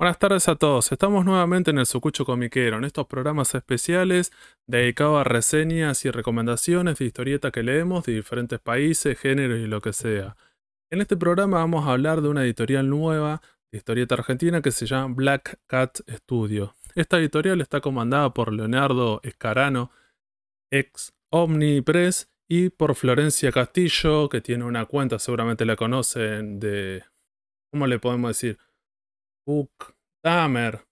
Buenas tardes a todos. Estamos nuevamente en el Sucucho Comiquero, en estos programas especiales dedicados a reseñas y recomendaciones de historietas que leemos de diferentes países, géneros y lo que sea. En este programa vamos a hablar de una editorial nueva de historieta argentina que se llama Black Cat Studio. Esta editorial está comandada por Leonardo Escarano, ex Omni Press, y por Florencia Castillo, que tiene una cuenta, seguramente la conocen, de... ¿Cómo le podemos decir? Booktamer,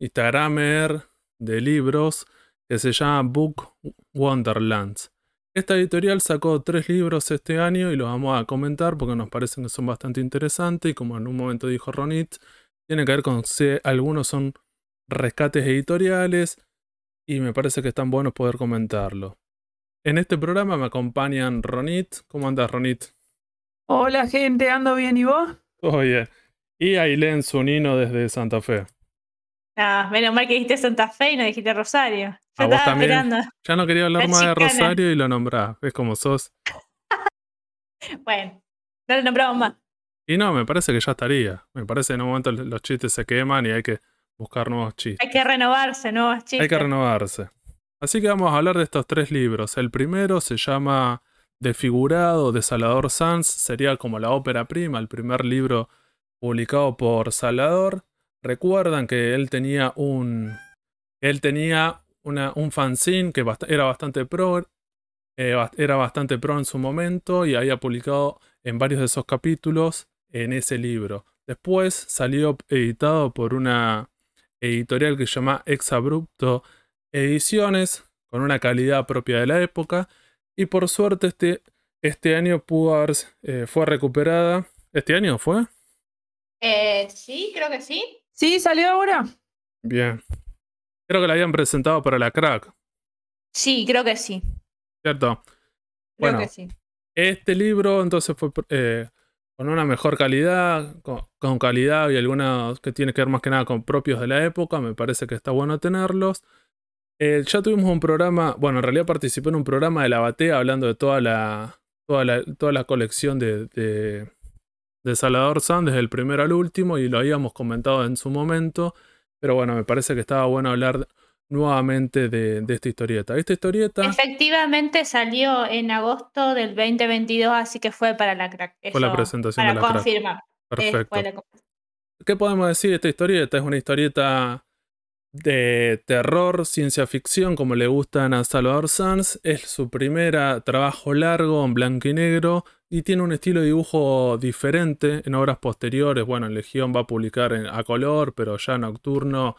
Instagramer de libros, que se llama Book Wonderlands. Esta editorial sacó tres libros este año y los vamos a comentar porque nos parecen que son bastante interesantes y como en un momento dijo Ronit, tiene que ver con si algunos son rescates editoriales y me parece que están buenos poder comentarlo. En este programa me acompañan Ronit. ¿Cómo andas, Ronit? Hola, gente, ¿ando bien y vos? Todo bien. Y Ailén Zunino desde Santa Fe. Ah, menos mal que dijiste Santa Fe y no dijiste Rosario. Yo estaba también. esperando. Ya no quería hablar La más de. Rosario y lo nombrás. ¿Ves cómo sos? Bueno, no lo nombramos más. Y no, me parece que ya estaría. Me parece que en un momento los chistes se queman y hay que buscar nuevos chistes. Hay que renovarse, nuevos chistes. Hay que renovarse. Así que vamos a hablar de estos tres libros. El primero se llama Desfigurado de Salvador Sanz. Sería como la ópera prima, el primer libro publicado por Salvador. Recuerdan que él tenía un. Él tenía una, un fanzine que era bastante pro. eh, era bastante pro en su momento y había publicado en varios de esos capítulos en ese libro. Después salió editado por una editorial que se llama Exabrupto ediciones con una calidad propia de la época y por suerte este, este año pudo eh, fue recuperada. ¿Este año fue? Eh, sí, creo que sí. ¿Sí? ¿Salió ahora? Bien. Creo que la habían presentado para la crack, Sí, creo que sí. ¿cierto? Creo Bueno. que sí. Este libro entonces fue eh, con una mejor calidad, con, con calidad y algunas que tiene que ver más que nada con propios de la época, me parece que está bueno tenerlos. Eh, ya tuvimos un programa, bueno, en realidad participé en un programa de la Batea hablando de toda la, toda la, toda la colección de, de, de Salvador Sanz, desde el primero al último, y lo habíamos comentado en su momento, pero bueno, me parece que estaba bueno hablar nuevamente de, de esta historieta. Esta historieta... Efectivamente salió en agosto del 2022, así que fue para la crack. Fue la presentación para de la confirmar. Perfecto. la- ¿Qué podemos decir de esta historieta? Es una historieta de terror, ciencia ficción, como le gustan a Salvador Sanz. Es su primer trabajo largo en blanco y negro y tiene un estilo de dibujo diferente en obras posteriores. Bueno, en Legión va a publicar en- a color, pero ya nocturno,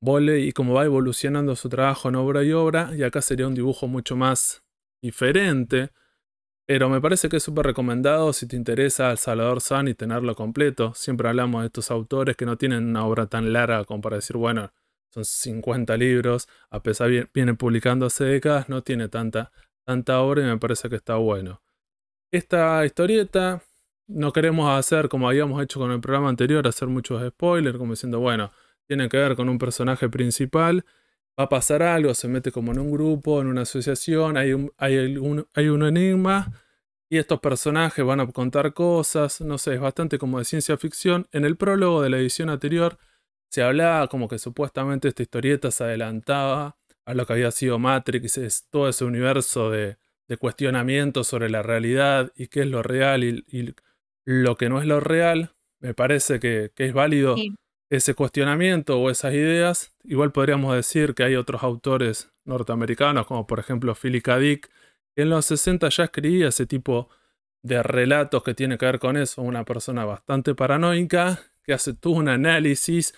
vole y como va evolucionando su trabajo en obra y obra, y acá sería un dibujo mucho más diferente. Pero me parece que es súper recomendado si te interesa el Salvador San y tenerlo completo. Siempre hablamos de estos autores que no tienen una obra tan larga como para decir, bueno, son 50 libros, a pesar de vienen publicando hace décadas, no tiene tanta, tanta obra y me parece que está bueno. Esta historieta no queremos hacer como habíamos hecho con el programa anterior, hacer muchos spoilers, como diciendo, bueno, tiene que ver con un personaje principal, va a pasar algo, se mete como en un grupo, en una asociación, hay un, hay algún- hay un enigma y estos personajes van a contar cosas, no sé, es bastante como de ciencia ficción. En el prólogo de la edición anterior se hablaba como que supuestamente esta historieta se adelantaba a lo que había sido Matrix, es todo ese universo de, de cuestionamientos sobre la realidad y qué es lo real y, y lo que no es lo real. Me parece que, que es válido Sí. ese cuestionamiento o esas ideas. Igual podríamos decir que hay otros autores norteamericanos, como por ejemplo Philip K. Dick, que en los 60 ya escribía ese tipo de relatos que tiene que ver con eso. Una persona bastante paranoica que hace todo un análisis.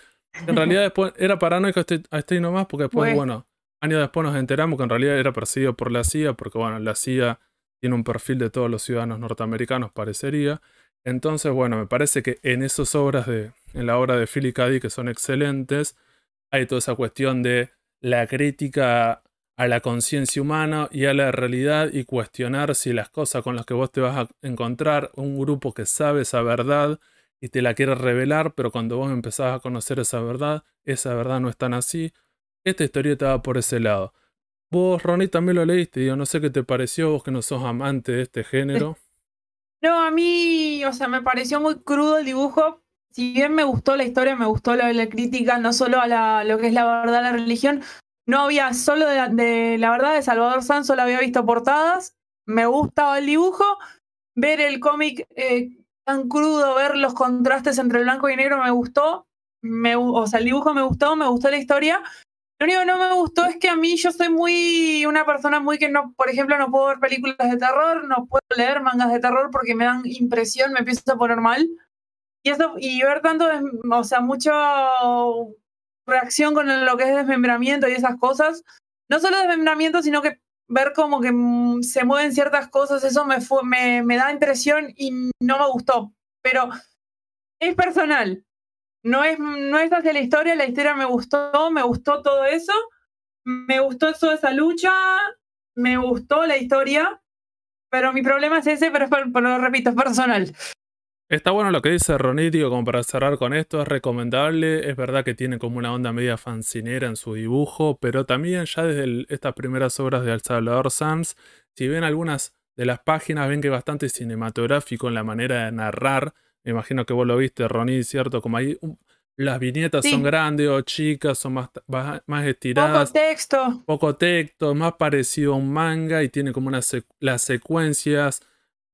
En realidad después era paranoico este, hasta ahí nomás porque después, Pues. bueno, años después nos enteramos que en realidad era perseguido por la CIA porque, bueno, la CIA tiene un perfil de todos los ciudadanos norteamericanos, parecería. Entonces, bueno, me parece que en esas obras de, en la obra de Philip K. Que son excelentes, hay toda esa cuestión de la crítica a la conciencia humana y a la realidad y cuestionar si las cosas con las que vos te vas a encontrar, un grupo que sabe esa verdad y te la quiere revelar, pero cuando vos empezás a conocer esa verdad, esa verdad no es tan así. Esta historieta va por ese lado. Vos, Ronnie, también lo leíste, digo, no sé qué te pareció, vos que no sos amante de este género. No, a mí, o sea, me pareció muy crudo el dibujo. si bien me gustó la historia, me gustó la, crítica, no solo a la, lo que es la verdad la religión, no había solo de, la verdad de Salvador Sanz, solo había visto portadas, me gustaba el dibujo, ver el cómic eh, tan crudo, ver los contrastes entre el blanco y negro me gustó, o sea, el dibujo me gustó, me gustó la historia. Lo único que no me gustó es que a mí yo soy muy una persona muy que no, por ejemplo, no puedo ver películas de terror, no puedo leer mangas de terror porque me dan impresión, me empiezo a poner mal. Y eso, y ver tanto, o sea, mucha reacción con lo que es desmembramiento y esas cosas. No solo desmembramiento, sino que ver como que mm, se mueven ciertas cosas, eso me, fue, me, me da impresión y no me gustó. Pero es personal. No es, no es hacia la historia, la historia me gustó, me gustó todo eso. Me gustó eso esa lucha, me gustó la historia, pero mi problema es ese, pero, pero lo repito, es personal. Está bueno lo que dice Ronitio, como para cerrar con esto, es recomendable, es verdad que tiene como una onda media fancinera en su dibujo, pero también ya desde estas primeras obras de El Salvador Sanz, si ven algunas de las páginas, ven que es bastante cinematográfico en la manera de narrar, me imagino que vos lo viste, Ronit, ¿cierto? Como ahí um, las viñetas Sí. son grandes o chicas, son más, más, estiradas. Poco texto. poco texto, más parecido a un manga y tiene como unas sec- las secuencias,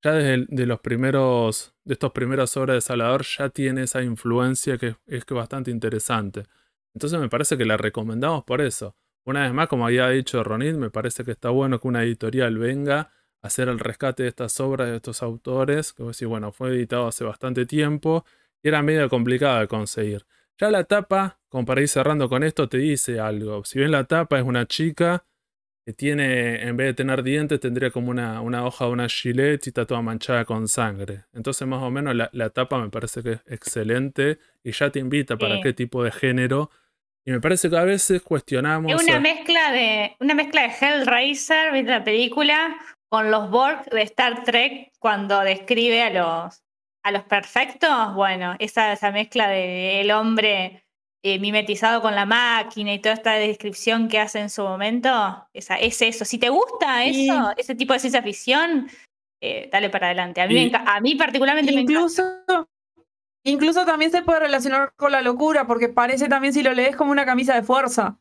ya desde el- de los primeros, de estos primeras obras de Salvador ya tiene esa influencia que es, que bastante interesante. Entonces me parece que la recomendamos por eso. Una vez más, como había dicho Ronit, me parece que está bueno que una editorial venga hacer el rescate de estas obras de estos autores, que vos decís, bueno, fue editado hace bastante tiempo y era medio complicado de conseguir. Ya la tapa, como para ir cerrando con esto, te dice algo. Si bien la tapa es una chica que tiene, en vez de tener dientes, tendría como una, una hoja de una gilet y está toda manchada con sangre. Entonces, más o menos, la, la tapa me parece que es excelente y ya te invita para Sí. qué tipo de género. Y me parece que a veces cuestionamos. Es una mezcla de una mezcla de Hellraiser, ¿viste la película? Con los Borg de Star Trek cuando describe a los a los perfectos. Bueno, esa, esa mezcla de el hombre eh, mimetizado con la máquina y toda esta descripción que hace en su momento, esa, es eso. Si te gusta Y- eso, ese tipo de ciencia ficción, eh, dale para adelante. A mí, me a mí particularmente me encanta. Incluso, incluso también se puede relacionar con la locura, porque parece también si lo lees como una camisa de fuerza.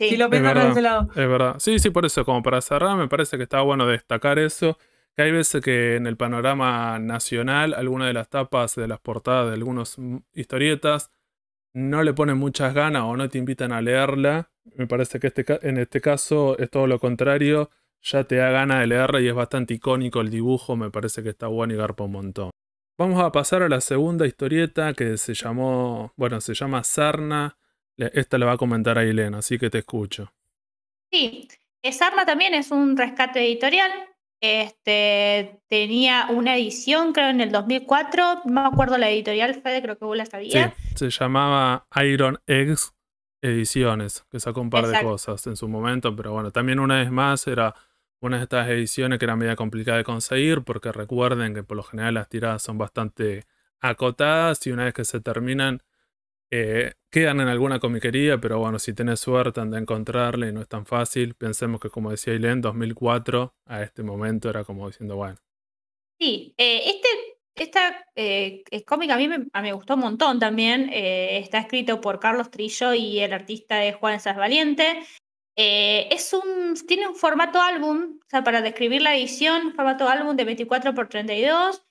Sí. Si lo verdad. de ese lado. Es verdad. Sí, sí, por eso, como para cerrar, me parece que está bueno destacar eso. Que hay veces que en el panorama nacional, algunas de las tapas de las portadas de algunas historietas no le ponen muchas ganas o no te invitan a leerla. Me parece que este, en este caso es todo lo contrario. Ya te da ganas de leerla y es bastante icónico el dibujo. Me parece que está bueno y garpa un montón. Vamos a pasar a la segunda historieta que se llamó, bueno, se llama Sarna. Le- Esta la va a comentar Ailén, así que te escucho. Sí, eh, Sarna también es un rescate editorial. Este, tenía una edición, creo, en el 2004. No me acuerdo la editorial, Fede, creo que vos la Sí, sabías. se llamaba Iron Eggs Ediciones, que sacó un par de cosas en su momento, pero bueno, también una vez más era una de estas ediciones que era media complicada de conseguir, porque recuerden que por lo general las tiradas son bastante acotadas y una vez que se terminan eh, quedan en alguna comiquería, pero bueno, si tenés suerte anda a encontrarla y no es tan fácil. Pensemos que como decía Ailén, 2004 a este momento era como diciendo, bueno, Sí, eh, este esta eh, eh, cómic a mí me, a me gustó un montón también. está escrito por Carlos Trillo y el artista es Juan Sas Valiente. Es un, tiene un formato álbum, o sea, para describir la edición, formato álbum de 24 por 32.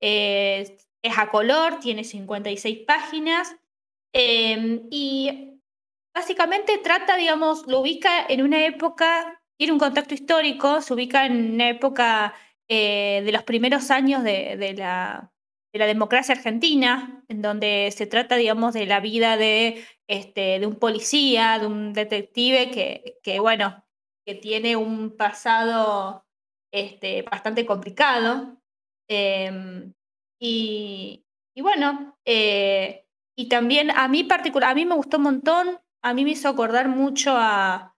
eh, es a color, tiene 56 páginas. Eh, y básicamente trata, digamos, lo ubica en una época, tiene un contexto histórico, se ubica en una época eh, de los primeros años de, de la, de la democracia argentina, en donde se trata, digamos, de la vida de, este, de un policía, de un detective que, que, bueno, que tiene un pasado este, bastante complicado. Em, y, y bueno, eh, y también a mí particular, a mí me gustó un montón, a mí me hizo acordar mucho a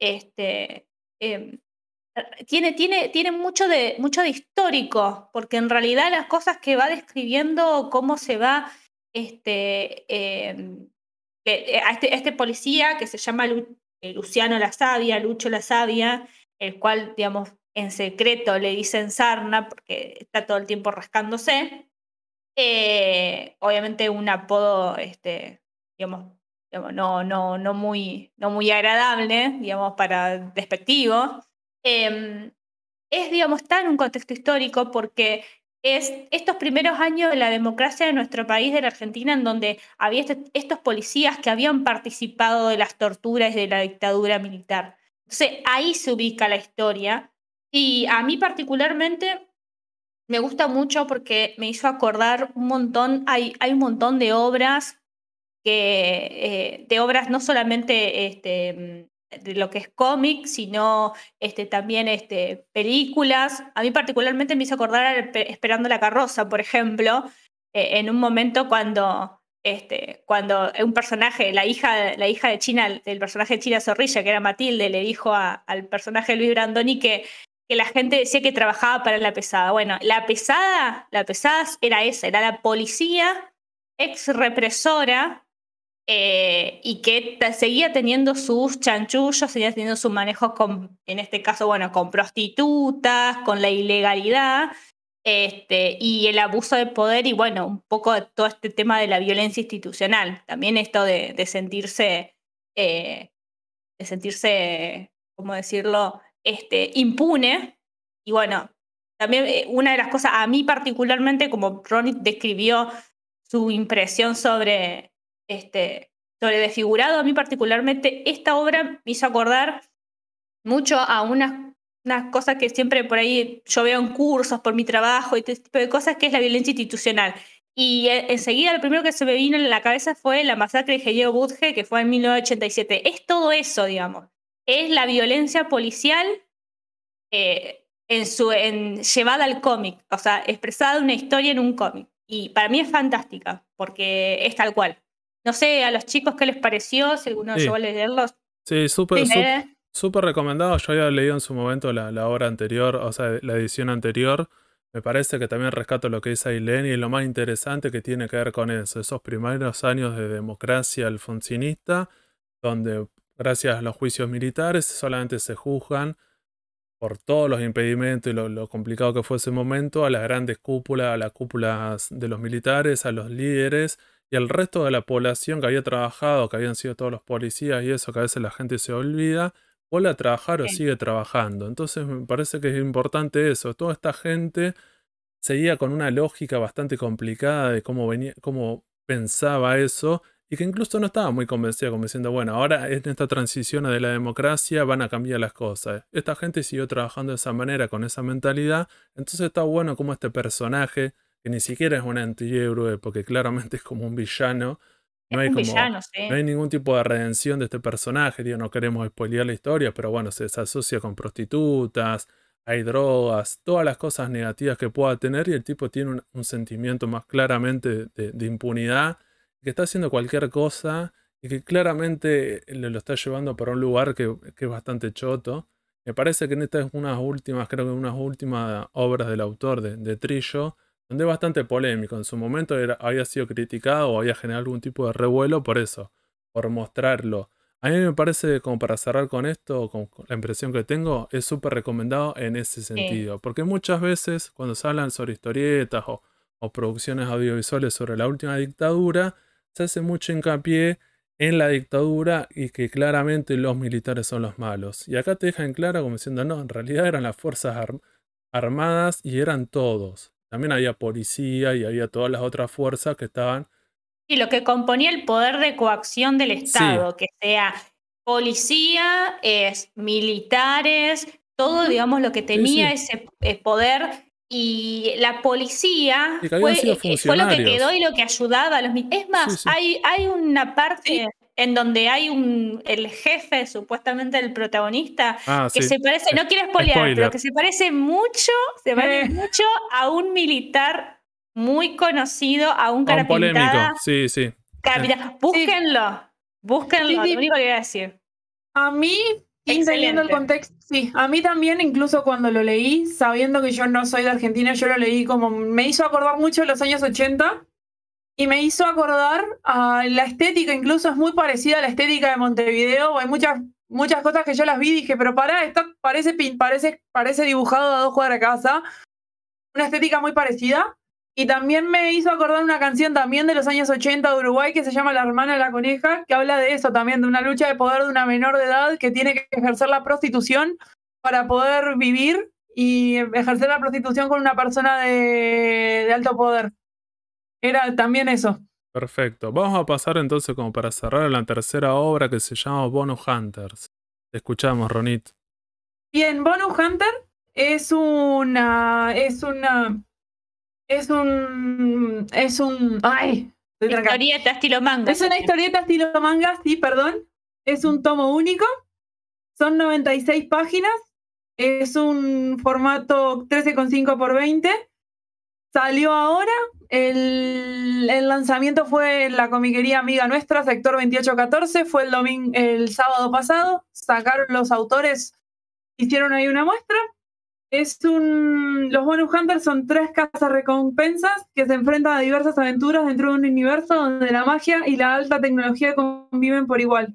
este em, tiene, tiene, tiene mucho de, mucho de histórico, porque en realidad las cosas que va describiendo, cómo se va este, em, eh, a, este, a este policía que se llama eh, Luciano la Sabia, Lucho la Sabia, el cual, digamos, en secreto le dicen sarna porque está todo el tiempo rascándose. Eh, obviamente un apodo, este, no, muy, agradable, para despectivo. Em, es, digamos, está en un contexto histórico porque es estos primeros años de la democracia de nuestro país, de la Argentina, en donde había este, estos policías que habían participado de las torturas de la dictadura militar. Entonces ahí se ubica la historia y a mí particularmente me gusta mucho porque me hizo acordar un montón, hay, hay un montón de obras que, eh, de obras no solamente este, de lo que es cómic, sino este, también este, películas. A mí particularmente me hizo acordar Esperando la carroza, por ejemplo, eh, en un momento cuando, este, cuando un personaje, la hija, la hija de China, del personaje de China Zorrilla, que era Matilde, le dijo al personaje Luis Brandoni que, que la gente decía que trabajaba para la pesada. Bueno, la pesada, la pesada era esa, era la policía ex represora eh, y que seguía teniendo sus chanchullos, seguía teniendo sus manejos con, en este caso, bueno, con prostitutas, con la ilegalidad este, y el abuso de poder y bueno, un poco todo este tema de la violencia institucional. También esto de, sentirse, eh, de sentirse, ¿cómo decirlo?, este, impune. Y bueno, también eh, una de las cosas, a mí particularmente, como Ronnie describió su impresión sobre este, sobre desfigurado, a mí particularmente esta obra me hizo acordar mucho a unas, unas cosas que siempre por ahí yo veo en cursos por mi trabajo y este tipo de cosas, que es la violencia institucional. Y eh, enseguida lo primero que se me vino en la cabeza fue la masacre de Gelleo Budge, que fue en 1987. Es todo eso, digamos. Es la violencia policial eh, en su, en, llevada al cómic, o sea, expresada una historia en un cómic. Y para mí es fantástica, porque es tal cual. No sé, a los chicos qué les pareció, si alguno llegó a leerlos. Sí, súper, súper recomendado. Yo había leído en su momento la, la, obra anterior, o sea, la edición anterior. Me parece que también rescato lo que dice Ailén y lo más interesante que tiene que ver con eso, esos primeros años de democracia alfonsinista, donde gracias a los juicios militares solamente se juzgan por todos los impedimentos y lo, lo, complicado que fue ese momento a las grandes cúpulas, a las cúpulas de los militares, a los líderes y el resto de la población que había trabajado, que habían sido todos los policías y eso, que a veces la gente se olvida, vuelve a trabajar o sigue trabajando. Entonces me parece que es importante eso. Toda esta gente seguía con una lógica bastante complicada de cómo, venía, cómo pensaba eso y que incluso no estaba muy convencida, como diciendo, bueno, ahora en esta transición de la democracia van a cambiar las cosas. Esta gente siguió trabajando de esa manera, con esa mentalidad. Entonces está bueno como este personaje que ni siquiera es un antihéroe, porque claramente es como un villano. No hay, como, no hay ningún tipo de redención de este personaje, digo, no queremos spoilear la historia, pero bueno, se, asocia con prostitutas, hay drogas, todas las cosas negativas que pueda tener y el tipo tiene un, sentimiento más claramente de, impunidad, que está haciendo cualquier cosa y que claramente lo está llevando por un lugar que, que es bastante choto. Me parece que en estas es unas últimas, creo que unas últimas obras del autor de, de Trillo, donde es bastante polémico. En su momento había sido criticado o había generado algún tipo de revuelo por eso, por mostrarlo. A mí me parece, como para cerrar con esto, con la impresión que tengo, es súper recomendado en ese sentido. Porque muchas veces, cuando se hablan sobre historietas o, o producciones audiovisuales sobre la última dictadura, se hace mucho hincapié en la dictadura y que claramente los militares son los malos. Y acá te dejan claro como diciendo, no, en realidad eran las fuerzas armadas y eran todos. También había policía y había todas las otras fuerzas que estaban. Y lo que componía el poder de coacción del Estado, que sea policía, es militares, todo, digamos, lo que tenía ese eh, poder. Y la policía fue, eh, fue, lo que quedó y lo que ayudaba a los Es más, Hay, hay una parte en donde hay un el jefe, supuestamente el protagonista, ah, que se parece, no quiero spoilear, pero que se parece mucho, se parece eh. mucho a un militar muy conocido, a un cara polémico. Sí, sí. Búsquenlo, búsquenlo, lo único que voy a decir. A mí, entendiendo el contexto, sí, a mí también, incluso cuando lo leí, sabiendo que yo no soy de Argentina, yo lo leí como, me hizo acordar mucho los años 80 y me hizo acordar a la estética, incluso es muy parecida a la estética de Montevideo. Hay muchas, muchas cosas que yo las vi y dije, pero pará, esto parece, parece, parece dibujado a dos cuadras de casa. Una estética muy parecida. Y también me hizo acordar una canción también de los años 80 de Uruguay que se llama La hermana de la coneja, que habla de eso también, de una lucha de poder de una menor de edad que tiene que ejercer la prostitución para poder vivir y ejercer la prostitución con una persona de, de alto poder. Era también eso. Perfecto. Vamos a pasar entonces como para cerrar a la tercera obra que se llama Bonus Hunters. Te escuchamos, Ronit. Bien, Bonus Hunter es una. es una. Es un. es un. ay. Historieta estilo manga. Es una historieta estilo manga, sí, perdón. Es un tomo único. Son 96 páginas. Es un formato 13,5 por 20. Salió ahora. El, el lanzamiento fue en la comiquería amiga nuestra, sector 2814. Fue el, domingo, el sábado pasado. Sacaron los autores, hicieron ahí una muestra. Es un. Los Bonus Hunters son tres casas recompensas que se enfrentan a diversas aventuras dentro de un universo donde la magia y la alta tecnología conviven por igual.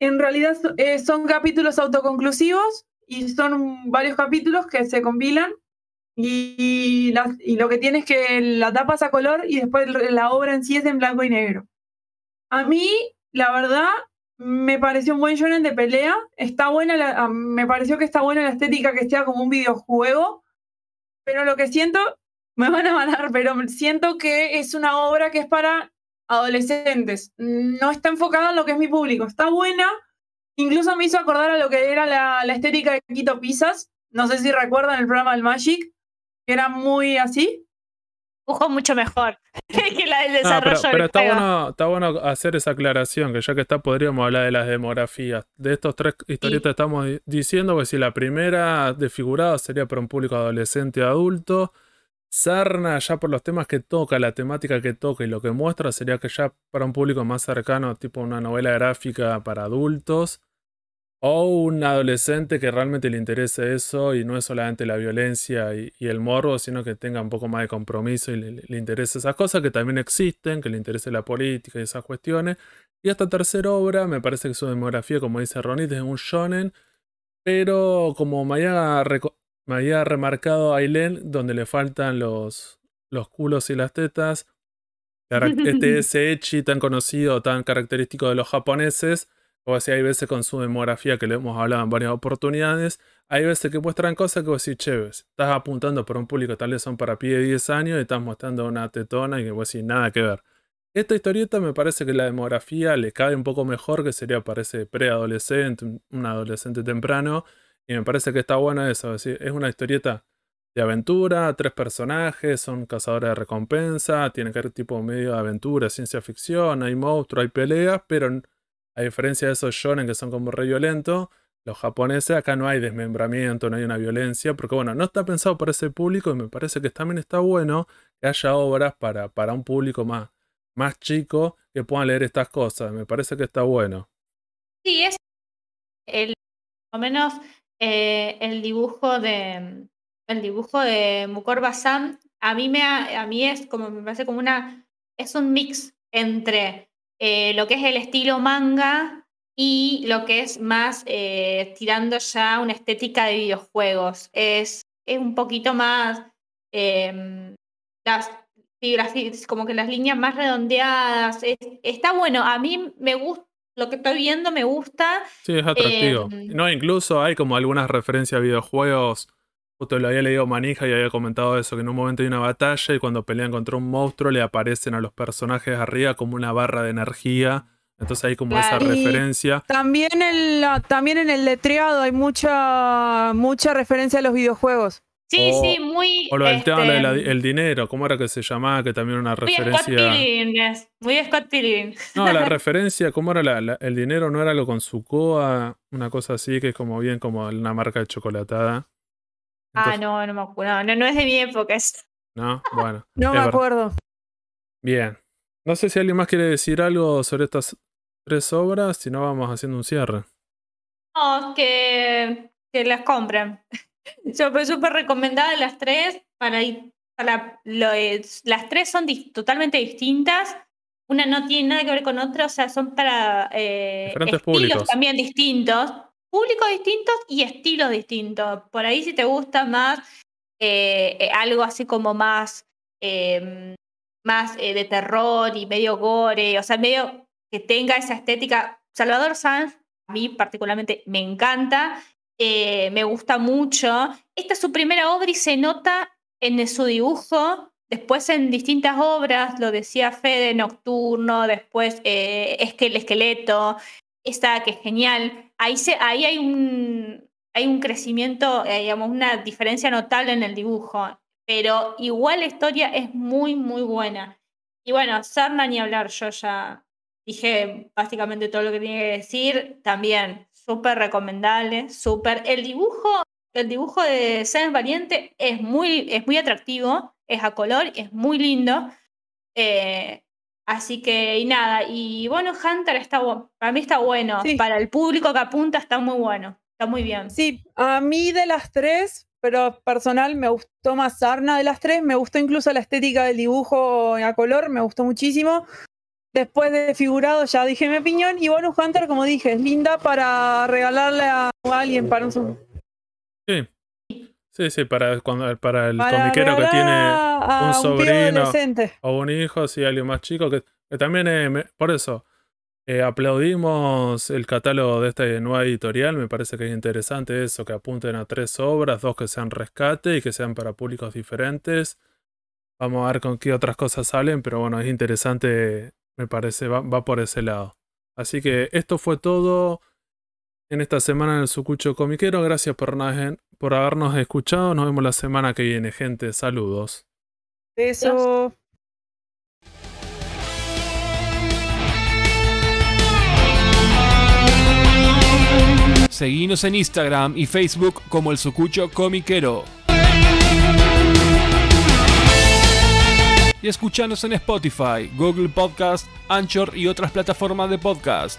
En realidad eh, son capítulos autoconclusivos y son varios capítulos que se compilan y, y lo que tiene es que la tapa es a color y después la obra en sí es en blanco y negro. A mí, la verdad, me pareció un buen shonen de pelea. Está buena, la- ah, me pareció que está buena la estética que sea como un videojuego, pero lo que siento, me van a matar, pero siento que es una obra que es para adolescentes. No está enfocada en lo que es mi público. Está buena, incluso me hizo acordar a lo que era la, la estética de Quito Pizzas. No sé si recuerdan el programa del Magic, que era muy así. Dibujo mucho mejor No, pero, desarrollo pero está bueno, está bueno hacer esa aclaración, que ya que está podríamos hablar de las demografías. De estos tres historietas estamos di- diciendo, que si la primera de figurado sería para un público adolescente adulto, Sarna ya por los temas que toca, la temática que toca y lo que muestra sería que ya para un público más cercano, tipo una novela gráfica para adultos, o un adolescente que realmente le interese eso y no es solamente la violencia y, y el morbo, sino que tenga un poco más de compromiso y le, interese esas cosas que también existen, que le interese la política y esas cuestiones. Y esta tercera obra me parece que su demografía, como dice Ronit, es un shonen, pero como me había, me había remarcado Aileen, donde le faltan los, los culos y las tetas, este ese ecchi tan conocido, tan característico de los japoneses, o así hay veces con su demografía que le hemos hablado en varias oportunidades, hay veces que muestran cosas que vos decís, che, ves, estás apuntando por un público, tal vez son para pie de 10 años y estás mostrando una tetona y que vos decís, nada que ver. Esta historieta me parece que la demografía le cabe un poco mejor, que sería, parece, preadolescente, un- adolescente temprano, y me parece que está buena eso, es decir, es una historieta de aventura, tres personajes, son cazadores de recompensa, tiene que ver tipo medio de aventura, ciencia ficción, hay monstruos, hay peleas, pero a diferencia de esos shonen que son como re violentos, los japoneses acá no hay desmembramiento, no hay una violencia, porque bueno, no está pensado para ese público y me parece que también está bueno que haya obras para, para un público más, más chico que puedan leer estas cosas, me parece que está bueno. Sí, es el, por menos eh, el dibujo de el dibujo de Mukor a mí me a mí es como me parece como una es un mix entre eh, lo que es el estilo manga y lo que es más eh, tirando ya una estética de videojuegos. Es, es un poquito más em, las, como que las líneas más redondeadas. es- está bueno, a mí me gusta, lo que estoy viendo me gusta. Sí, es atractivo. Em, no, incluso hay como algunas referencias a videojuegos. Justo lo había leído Manija y había comentado eso, que en un momento hay una batalla y cuando pelean contra un monstruo le aparecen a los personajes arriba como una barra de energía. Entonces hay como esa Claro. Referencia. También, también en el letreado hay mucha, mucha referencia a los videojuegos. Sí, O- sí, muy. O lo del tema este, del dinero, ¿cómo era que se llamaba? Que también era una muy Scott referencia. Pilgrim, es, muy Scott Pilgrim. No, la referencia, ¿cómo era la- la- el dinero? ¿No era algo con Sucoa? Una cosa así, que es como bien como una marca de chocolatada. Ah, Entonces- no, no me acuerdo. No, no es de mi época. Es... ¿No? Bueno. No me verdad. acuerdo. Bien. No sé si alguien más quiere decir algo sobre estas tres obras, si no vamos haciendo un cierre. No, que, que las compren. Yo fue súper recomendada las tres para ir. Para lo, es- las tres son totalmente distintas. Una no tiene nada que ver con otra, o sea, son para eh, estilos públicos. también distintos, públicos distintos y estilos distintos. Por ahí si te gusta más eh, eh, algo así como más em, más eh, de terror y medio gore, o sea, medio que tenga esa estética. Salvador Sanz, a mí particularmente me encanta, me gusta mucho. Esta es su primera obra y se nota en su dibujo, después en distintas obras, lo decía Fede, Nocturno, después es que el esqueleto, esta que es genial. Ahí, se, ahí hay un, hay un crecimiento, eh, digamos, una diferencia notable en el dibujo, pero igual la historia es muy, muy buena. Y bueno, Sarna ni hablar, yo ya dije básicamente todo lo que tenía que decir, también súper recomendable, súper. El dibujo, el dibujo de Sen Valiente es muy, es muy atractivo, es a color, es muy lindo. Eh, así que, y nada, y bueno, Hunter está para mí está bueno, para el público que apunta está muy bueno, está muy bien. Sí, a mí de las tres, pero personal me gustó más Sarna de las tres, me gustó incluso la estética del dibujo a color, me gustó muchísimo. Después de figurado ya dije mi opinión. Y Bonus Hunter, como dije, es linda para regalarle a alguien para un. Sí, sí, para, cuando, para el comiquero que tiene un sobrino o un hijo, sí, alguien más chico, que, también, es, por eso, eh, aplaudimos el catálogo de esta nueva editorial, me parece que es interesante eso, que apunten a tres obras, dos que sean rescate y que sean para públicos diferentes. Vamos a ver con qué otras cosas salen, pero bueno, es interesante me parece, va, por ese lado. Así que esto fue todo en esta semana en el Sucucho Comiquero. Gracias por, por habernos escuchado. Nos vemos la semana que viene, gente. Saludos. Beso. Seguinos en Instagram y Facebook como el Sucucho Comiquero. y escuchanos en Spotify, Google Podcast, Anchor y otras plataformas de podcast.